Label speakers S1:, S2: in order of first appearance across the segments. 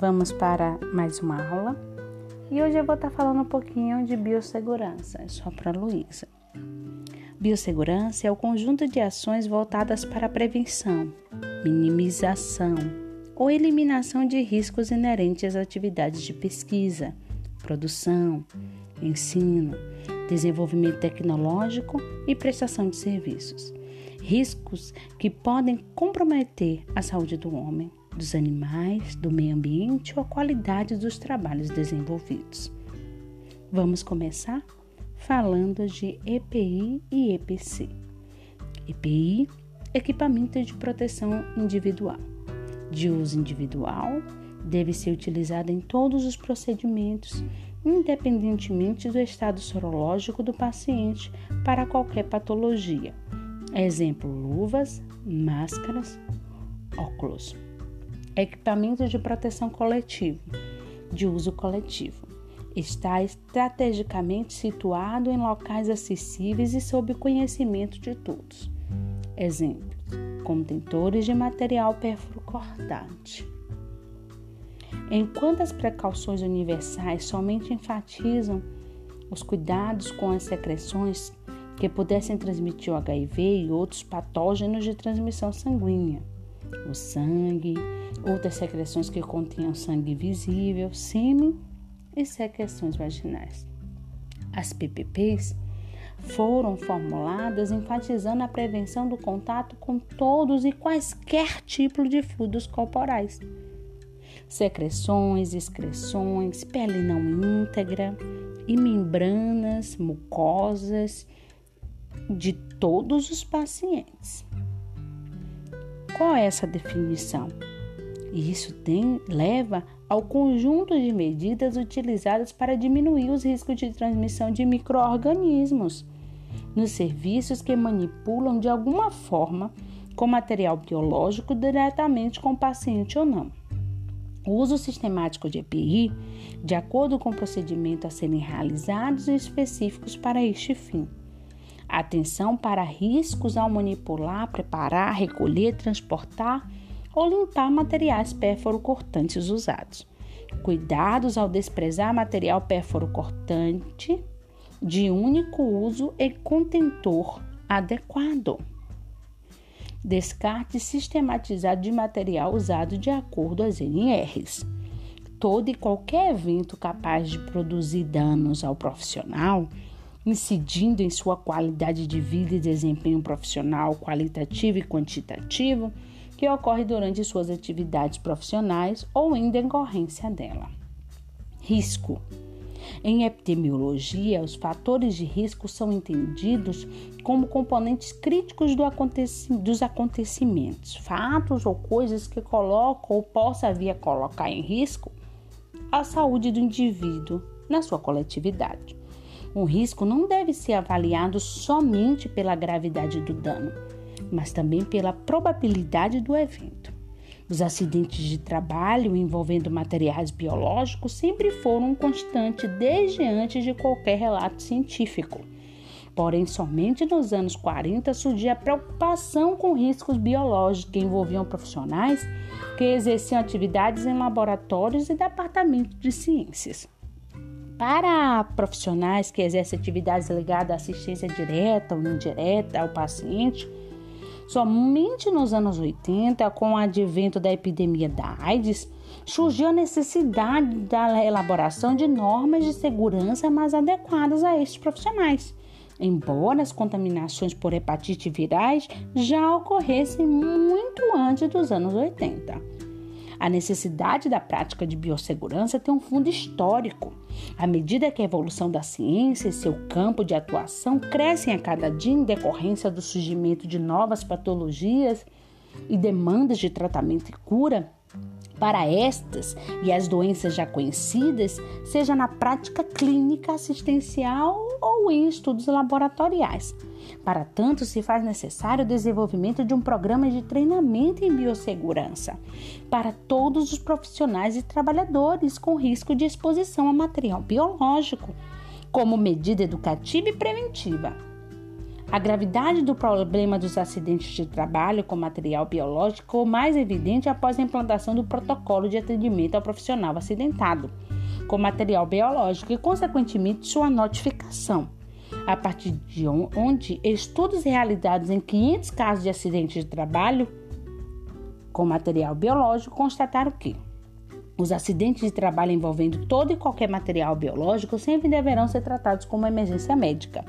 S1: Vamos para mais uma aula e hoje eu vou estar falando um pouquinho de biossegurança, só para Luísa. Biossegurança é o conjunto de ações voltadas para a prevenção, minimização ou eliminação de riscos inerentes às atividades de pesquisa, produção, ensino, desenvolvimento tecnológico e prestação de serviços. Riscos que podem comprometer a saúde do homem, dos animais, do meio ambiente ou a qualidade dos trabalhos desenvolvidos. Vamos começar falando de EPI e EPC. EPI, equipamento de proteção individual. De uso individual, deve ser utilizado em todos os procedimentos, independentemente do estado sorológico do paciente para qualquer patologia. Exemplo: luvas, máscaras, óculos equipamento de proteção coletivo, de uso coletivo. Está estrategicamente situado em locais acessíveis e sob conhecimento de todos. Exemplos: contentores de material cortante. Enquanto as precauções universais somente enfatizam os cuidados com as secreções que pudessem transmitir o HIV e outros patógenos de transmissão sanguínea, o sangue, outras secreções que continham sangue visível, sêmen e secreções vaginais. As PPPs foram formuladas enfatizando a prevenção do contato com todos e quaisquer tipos de fluidos corporais. Secreções, excreções, pele não íntegra e membranas mucosas de todos os pacientes. Qual é essa definição? E isso tem, leva ao conjunto de medidas utilizadas para diminuir os riscos de transmissão de microorganismos nos serviços que manipulam de alguma forma com material biológico diretamente com o paciente ou não. O uso sistemático de EPI, de acordo com o procedimento a serem realizados e específicos para este fim. Atenção para riscos ao manipular, preparar, recolher, transportar ou limpar materiais pérfuro-cortantes usados. Cuidados ao desprezar material pérfuro-cortante de único uso e contentor adequado. Descarte sistematizado de material usado de acordo às NRs. Todo e qualquer evento capaz de produzir danos ao profissional, incidindo em sua qualidade de vida e desempenho profissional qualitativo e quantitativo, que ocorre durante suas atividades profissionais ou em decorrência dela. Risco. Em epidemiologia, os fatores de risco são entendidos como componentes críticos do aconteci dos acontecimentos, fatos ou coisas que colocam ou possa vir a colocar em risco a saúde do indivíduo na sua coletividade. Um risco não deve ser avaliado somente pela gravidade do dano, mas também pela probabilidade do evento. Os acidentes de trabalho envolvendo materiais biológicos sempre foram um constante desde antes de qualquer relato científico. Porém, somente nos anos 40 surgiu a preocupação com riscos biológicos que envolviam profissionais que exerciam atividades em laboratórios e departamentos de ciências. Para profissionais que exercem atividades ligadas à assistência direta ou indireta ao paciente, Somente nos anos 80, com o advento da epidemia da AIDS, surgiu a necessidade da elaboração de normas de segurança mais adequadas a estes profissionais. Embora as contaminações por hepatite virais já ocorressem muito antes dos anos 80. A necessidade da prática de biossegurança tem um fundo histórico. À medida que a evolução da ciência e seu campo de atuação crescem a cada dia em decorrência do surgimento de novas patologias e demandas de tratamento e cura, para estas e as doenças já conhecidas, seja na prática clínica assistencial ou em estudos laboratoriais. Para tanto, se faz necessário o desenvolvimento de um programa de treinamento em biossegurança para todos os profissionais e trabalhadores com risco de exposição a material biológico, como medida educativa e preventiva. A gravidade do problema dos acidentes de trabalho com material biológico ficou mais evidente após a implantação do protocolo de atendimento ao profissional acidentado com material biológico e, consequentemente, sua notificação. A partir de onde estudos realizados em 500 casos de acidentes de trabalho com material biológico constataram que os acidentes de trabalho envolvendo todo e qualquer material biológico sempre deverão ser tratados como emergência médica.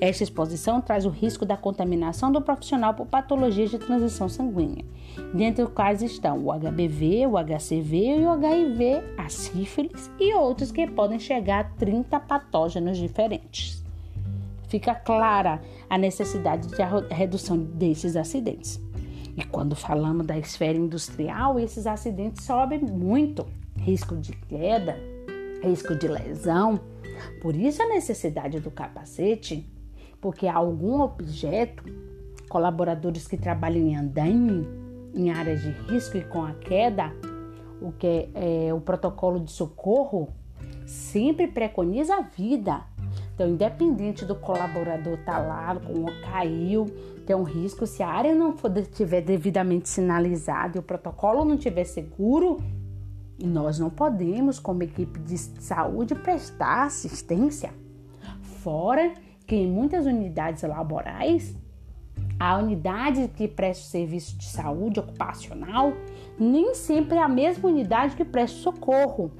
S1: Esta exposição traz o risco da contaminação do profissional por patologias de transição sanguínea, dentre os quais estão o HBV, o HCV e o HIV, a sífilis e outros que podem chegar a 30 patógenos diferentes. Fica clara a necessidade de redução desses acidentes. E quando falamos da esfera industrial, esses acidentes sobem muito. Risco de queda, risco de lesão. Por isso a necessidade do capacete, porque algum objeto, colaboradores que trabalham em andaime, em áreas de risco e com a queda, o que é, é o protocolo de socorro sempre preconiza a vida. Então, independente do colaborador estar tá lá, caiu, tem um risco, se a área não estiver devidamente sinalizada e o protocolo não estiver seguro, nós não podemos, como equipe de saúde, prestar assistência. Fora que em muitas unidades laborais, a unidade que presta serviço de saúde ocupacional nem sempre é a mesma unidade que presta socorro.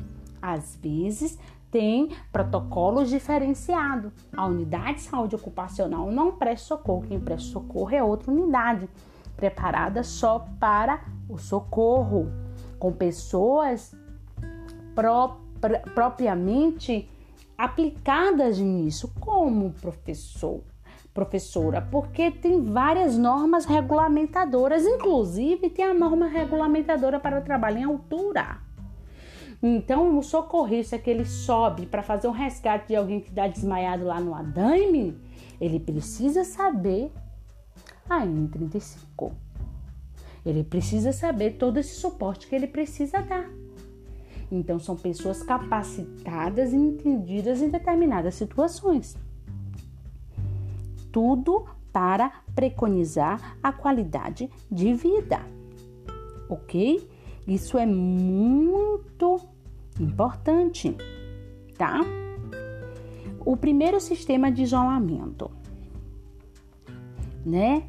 S1: Às vezes, tem protocolos diferenciados. A unidade de saúde ocupacional não presta socorro, quem presta socorro é outra unidade, preparada só para o socorro, com pessoas propriamente aplicadas nisso, como professor, professora, porque tem várias normas regulamentadoras, inclusive tem a norma regulamentadora para o trabalho em altura. Então, o socorrista que ele sobe para fazer um resgate de alguém que está desmaiado lá no Adaime, ele precisa saber a N35. Ele precisa saber todo esse suporte que ele precisa dar. Então, são pessoas capacitadas e entendidas em determinadas situações. Tudo para preconizar a qualidade de vida, ok? Isso é muito importante, tá? O primeiro sistema de isolamento, né?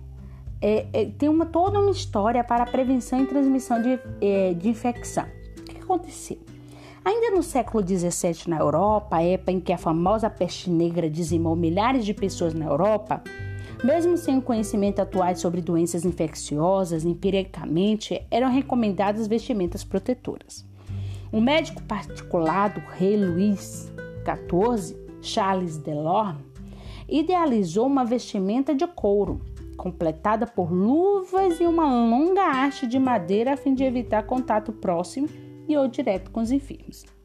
S1: É, é, tem uma, toda uma história para prevenção e transmissão de, é, de infecção. O que aconteceu? Ainda no século XVII na Europa, época em que a famosa peste negra dizimou milhares de pessoas na Europa, mesmo sem o conhecimento atual sobre doenças infecciosas, empiricamente eram recomendadas vestimentas protetoras. O médico particular do rei Luís XIV, Charles Delorme, idealizou uma vestimenta de couro, completada por luvas e uma longa haste de madeira a fim de evitar contato próximo e ou direto com os enfermos.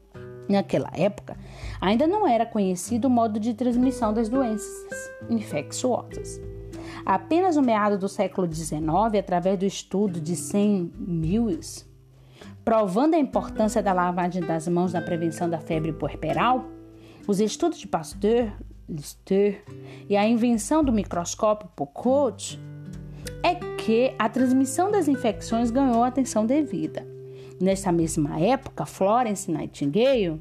S1: Naquela época, ainda não era conhecido o modo de transmissão das doenças infecciosas. Apenas no meado do século XIX, através do estudo de 100 Mills, provando a importância da lavagem das mãos na prevenção da febre puerperal, os estudos de Pasteur, Lister e a invenção do microscópio Koch, é que a transmissão das infecções ganhou atenção devida. Nessa mesma época, Florence Nightingale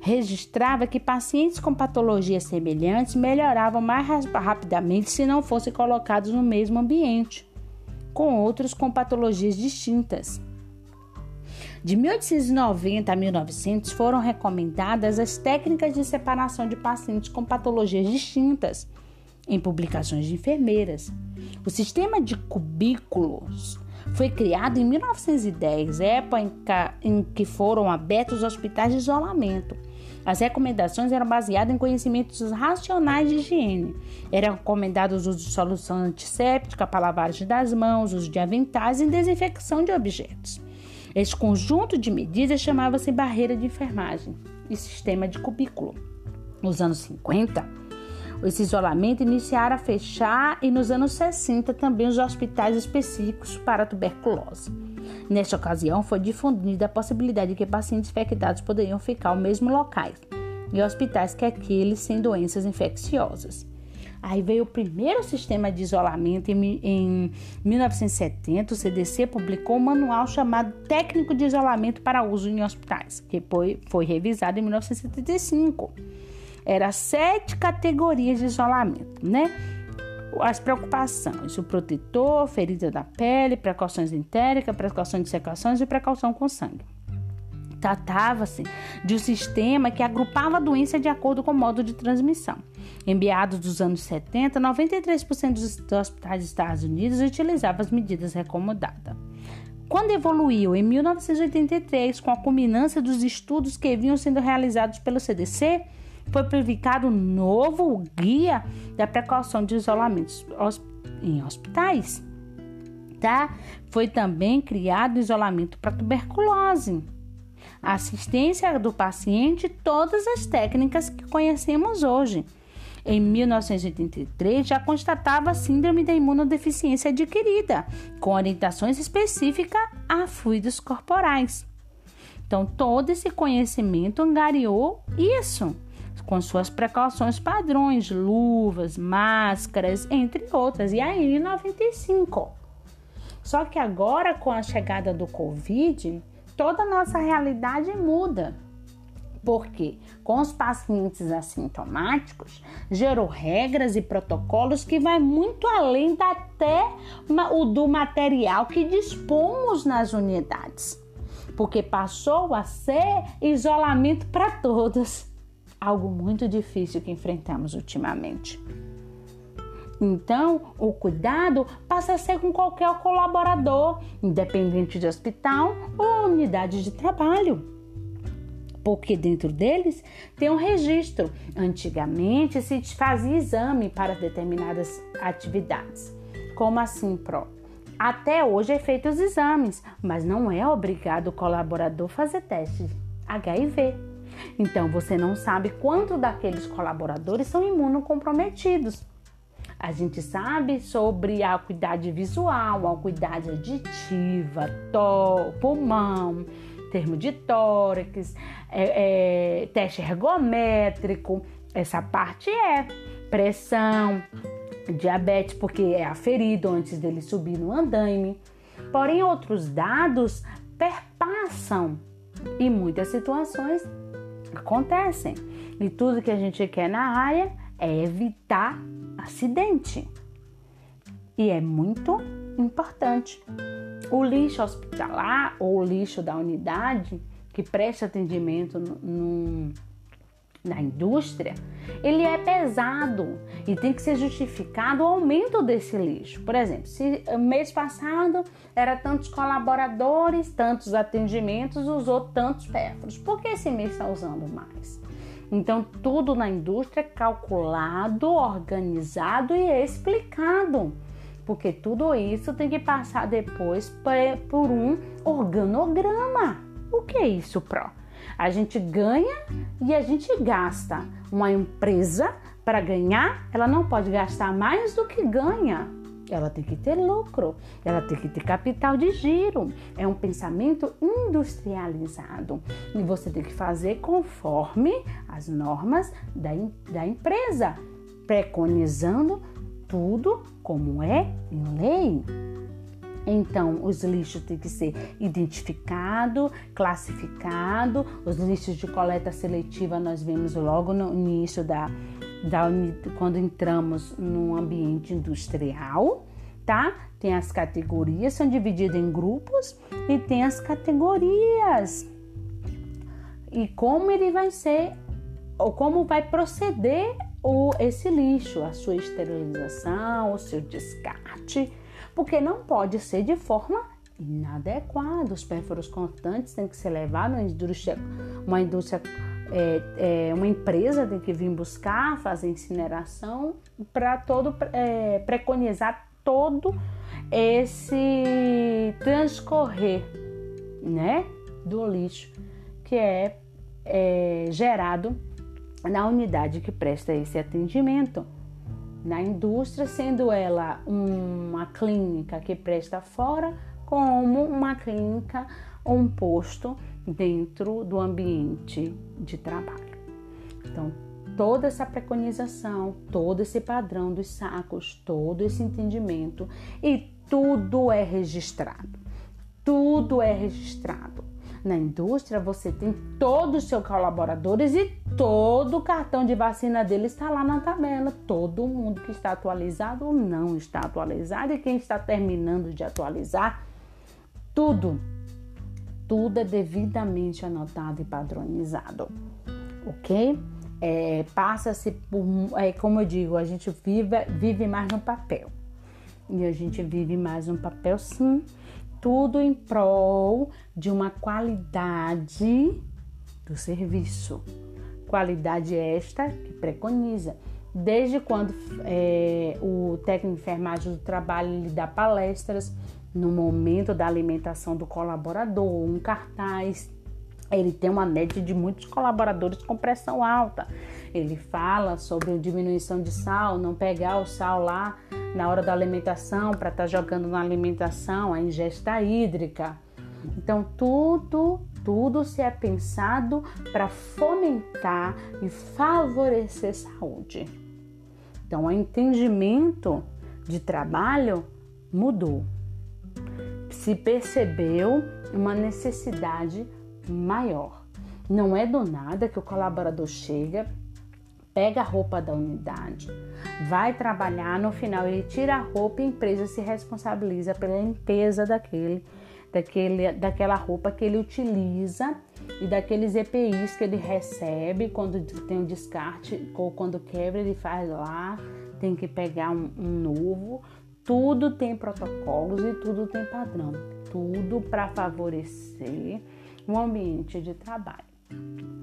S1: registrava que pacientes com patologias semelhantes melhoravam mais rapidamente se não fossem colocados no mesmo ambiente, com outros com patologias distintas. De 1890 a 1900 foram recomendadas as técnicas de separação de pacientes com patologias distintas em publicações de enfermeiras. O sistema de cubículos foi criado em 1910, época em que foram abertos hospitais de isolamento. As recomendações eram baseadas em conhecimentos racionais de higiene. Era recomendado o uso de solução antisséptica para lavagem das mãos, uso de aventais e desinfecção de objetos. Este conjunto de medidas chamava-se barreira de enfermagem e sistema de cubículo. Nos anos 50, esse isolamento iniciara a fechar e nos anos 60 também os hospitais específicos para tuberculose. Nesta ocasião, foi difundida a possibilidade de que pacientes infectados poderiam ficar no mesmo locais, em hospitais que aqueles sem doenças infecciosas. Aí veio o primeiro sistema de isolamento em, em 1970. O CDC publicou um manual chamado Técnico de Isolamento para Uso em Hospitais, que foi, foi revisado em 1975. Era sete categorias de isolamento, né? As preocupações: o protetor, ferida da pele, precauções entéricas, precaução de secações e precaução com sangue. Tratava-se de um sistema que agrupava a doença de acordo com o modo de transmissão. Em meados dos anos 70, 93% dos hospitais dos Estados Unidos utilizavam as medidas recomendadas. Quando evoluiu em 1983, com a culminância dos estudos que vinham sendo realizados pelo CDC, foi publicado um novo guia da precaução de isolamento em hospitais. Tá? Foi também criado isolamento para tuberculose assistência do paciente, todas as técnicas que conhecemos hoje. Em 1983, já constatava síndrome da imunodeficiência adquirida, com orientações específicas a fluidos corporais. Então, todo esse conhecimento angariou isso, com suas precauções padrões, luvas, máscaras, entre outras. E aí, em 95. Só que agora, com a chegada do Covid, toda a nossa realidade muda. Porque com os pacientes assintomáticos, gerou regras e protocolos que vai muito além da até o do material que dispomos nas unidades. Porque passou a ser isolamento para todos. Algo muito difícil que enfrentamos ultimamente. Então, o cuidado passa a ser com qualquer colaborador, independente de hospital ou unidade de trabalho. Porque dentro deles tem um registro. Antigamente se fazia exame para determinadas atividades. Como assim, Pro? Até hoje é feito os exames, mas não é obrigado o colaborador fazer teste HIV. Então você não sabe quanto daqueles colaboradores são imunocomprometidos. A gente sabe sobre a acuidade visual, a acuidade auditiva, tó, pulmão, termo de tórax, é, é, teste ergométrico, essa parte é pressão, diabetes, porque é aferido antes dele subir no andaime. Porém, outros dados perpassam e muitas situações acontecem. E tudo que a gente quer na área é evitar acidente. E é muito importante. O lixo hospitalar ou o lixo da unidade que presta atendimento no, na indústria, ele é pesado e tem que ser justificado o aumento desse lixo. Por exemplo, se mês passado era tantos colaboradores, tantos atendimentos, usou tantos pérfuros, por que esse mês está usando mais? Então, tudo na indústria é calculado, organizado e explicado, porque tudo isso tem que passar depois por um organograma. O que é isso, Pro? A gente ganha e a gente gasta. Uma empresa, para ganhar, ela não pode gastar mais do que ganha. Ela tem que ter lucro, ela tem que ter capital de giro. É um pensamento industrializado e você tem que fazer conforme as normas da, da empresa, preconizando tudo como é em lei. Então, os lixos têm que ser identificado, classificado. Os lixos de coleta seletiva nós vemos logo no início da, da quando entramos no ambiente industrial, tá? Tem as categorias, são divididas em grupos e tem as categorias. E como ele vai ser, ou como vai proceder o, esse lixo, a sua esterilização, o seu descarte, porque não pode ser de forma inadequada. Os pérfuros constantes têm que ser levados uma indústria, uma indústria é, é, uma empresa tem que vir buscar, fazer incineração para todo é, preconizar todo esse transcorrer, né, do lixo que é, é gerado na unidade que presta esse atendimento. Na indústria, sendo ela uma clínica que presta fora, como uma clínica ou um posto dentro do ambiente de trabalho. Então, toda essa preconização, todo esse padrão dos sacos, todo esse entendimento e tudo é registrado. Tudo é registrado. Na indústria, você tem todos os seus colaboradores e todo o cartão de vacina dele está lá na tabela. Todo mundo que está atualizado ou não está atualizado e quem está terminando de atualizar, tudo, tudo é devidamente anotado e padronizado, ok? É, Passa-se por, é, como eu digo, a gente vive, vive mais no papel. E a gente vive mais no papel, sim, tudo em prol de uma qualidade do serviço. Qualidade esta que preconiza. Desde quando é, o técnico de enfermagem do trabalho lhe dá palestras no momento da alimentação do colaborador, um cartaz, ele tem uma média de muitos colaboradores com pressão alta. Ele fala sobre diminuição de sal, não pegar o sal lá na hora da alimentação para estar tá jogando na alimentação, a ingesta hídrica. Então tudo, tudo se é pensado para fomentar e favorecer saúde. Então o entendimento de trabalho mudou. Se percebeu uma necessidade maior. Não é do nada que o colaborador chega, pega a roupa da unidade, vai trabalhar, no final ele tira a roupa e a empresa se responsabiliza pela limpeza daquele, daquele, daquela roupa que ele utiliza e daqueles EPIs que ele recebe quando tem um descarte ou quando quebra, ele faz lá, tem que pegar um, um novo. Tudo tem protocolos e tudo tem padrão, tudo para favorecer um ambiente de trabalho.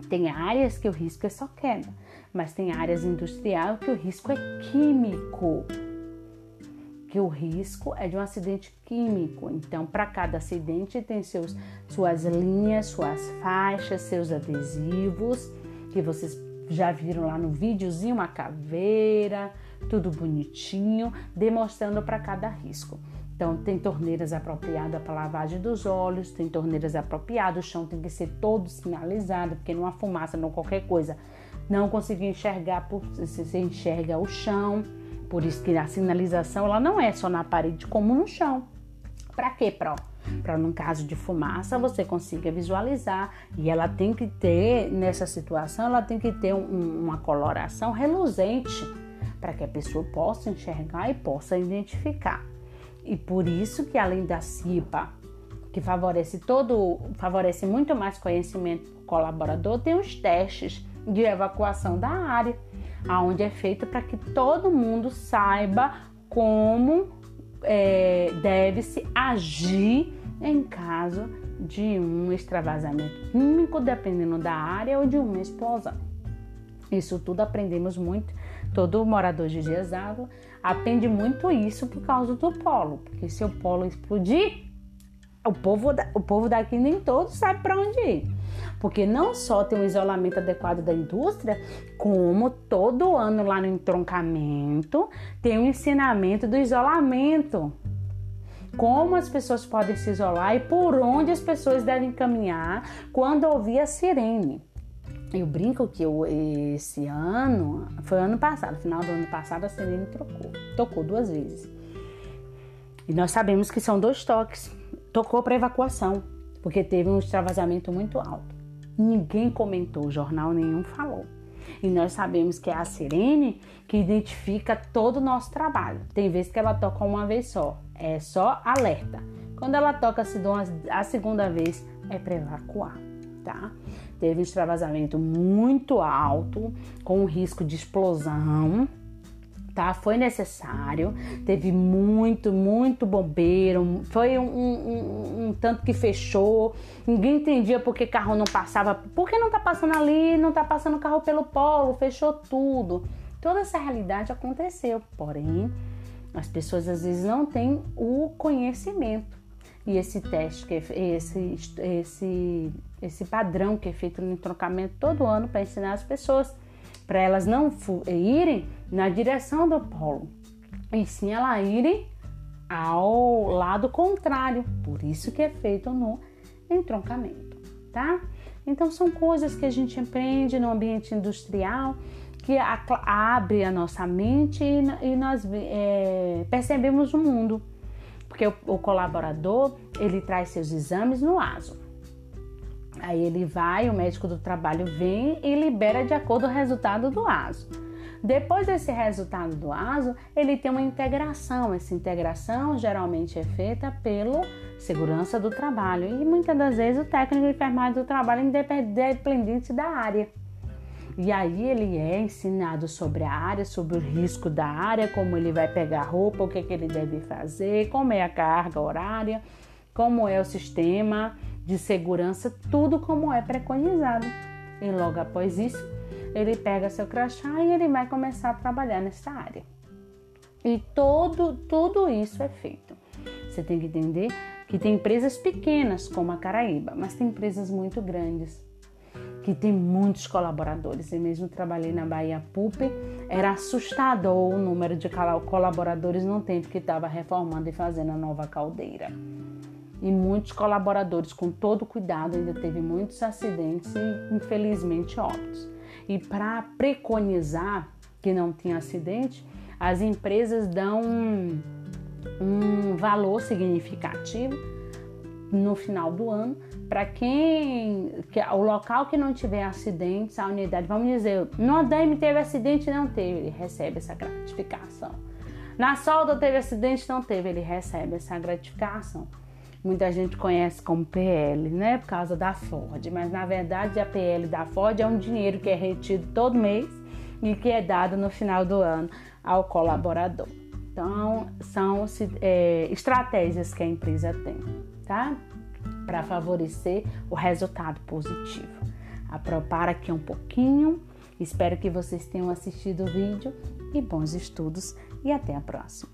S1: Tem áreas que o risco é só queda, mas tem áreas industrial que o risco é químico. Que o risco é de um acidente químico. Então, para cada acidente tem seus, suas linhas, suas faixas, seus adesivos, que vocês já viram lá no videozinho, uma caveira, tudo bonitinho, demonstrando para cada risco. Então, tem torneiras apropriadas para lavagem dos olhos, tem torneiras apropriadas, o chão tem que ser todo sinalizado, porque numa fumaça, não qualquer coisa, não conseguir enxergar, você enxerga o chão. Por isso que a sinalização ela não é só na parede, como no chão. Para quê? Para para num caso de fumaça você consiga visualizar e ela tem que ter nessa situação ela tem que ter um, uma coloração reluzente para que a pessoa possa enxergar e possa identificar. E por isso que além da CIPA, que favorece todo, favorece muito mais conhecimento do colaborador, tem os testes de evacuação da área, aonde é feito para que todo mundo saiba como é, deve-se agir em caso de um extravasamento químico, dependendo da área ou de uma explosão. Isso tudo aprendemos muito Todo morador de Água aprende muito isso por causa do polo, porque se o polo explodir, o povo, o povo daqui nem todo sabe para onde ir. Porque não só tem um isolamento adequado da indústria, como todo ano lá no entroncamento tem um ensinamento do isolamento. Como as pessoas podem se isolar e por onde as pessoas devem caminhar quando ouvir a sirene. Eu brinco que eu, esse ano, foi ano passado, final do ano passado, a sirene trocou. Tocou duas vezes. E nós sabemos que são dois toques. Tocou para evacuação, porque teve um extravasamento muito alto. Ninguém comentou, jornal nenhum falou. E nós sabemos que é a sirene que identifica todo o nosso trabalho. Tem vezes que ela toca uma vez só, é só alerta. Quando ela toca a segunda vez, é para evacuar, tá? teve um extravasamento muito alto, com risco de explosão. Tá, foi necessário, teve muito, muito bombeiro, foi um, um, um, um, tanto que fechou, ninguém entendia por que carro não passava, por que não tá passando ali, não tá passando carro pelo polo, fechou tudo. Toda essa realidade aconteceu, porém, as pessoas às vezes não têm o conhecimento. E esse teste, que é esse, esse esse padrão que é feito no trocamento todo ano para ensinar as pessoas, para elas não irem na direção do polo, e sim elas irem ao lado contrário. Por isso que é feito no entroncamento, tá? Então são coisas que a gente aprende no ambiente industrial que abre a nossa mente e, nós é, percebemos o mundo. Porque o, o colaborador, ele traz seus exames no ASO. Aí ele vai, o médico do trabalho vem e libera de acordo com o resultado do ASO. Depois desse resultado do ASO, ele tem uma integração. Essa integração geralmente é feita pelo segurança do trabalho e muitas das vezes o técnico de enfermagem do trabalho independente da área. E aí ele é ensinado sobre a área, sobre o risco da área, como ele vai pegar roupa, o que, que ele deve fazer, como é a carga horária, como é o sistema de segurança, tudo como é preconizado. E logo após isso, ele pega seu crachá e ele vai começar a trabalhar nessa área. E todo, tudo isso é feito. Você tem que entender que tem empresas pequenas como a Caraíba, mas tem empresas muito grandes que tem muitos colaboradores. Eu mesmo trabalhei na Bahia Pup, era assustador o número de colaboradores no tempo que estava reformando e fazendo a nova caldeira e muitos colaboradores, com todo cuidado, ainda teve muitos acidentes e infelizmente óbitos. E para preconizar que não tinha acidente, as empresas dão um, um valor significativo no final do ano para quem que, o local que não tiver acidentes, a unidade, vamos dizer, no ADM teve acidente, não teve, ele recebe essa gratificação. Na solda teve acidente, não teve, ele recebe essa gratificação muita gente conhece como PL, né? Por causa da Ford, mas na verdade a PL da Ford é um dinheiro que é retido todo mês e que é dado no final do ano ao colaborador. Então, são é, estratégias que a empresa tem, tá? Para favorecer o resultado positivo. Apropar aqui um pouquinho. Espero que vocês tenham assistido o vídeo e bons estudos e até a próxima.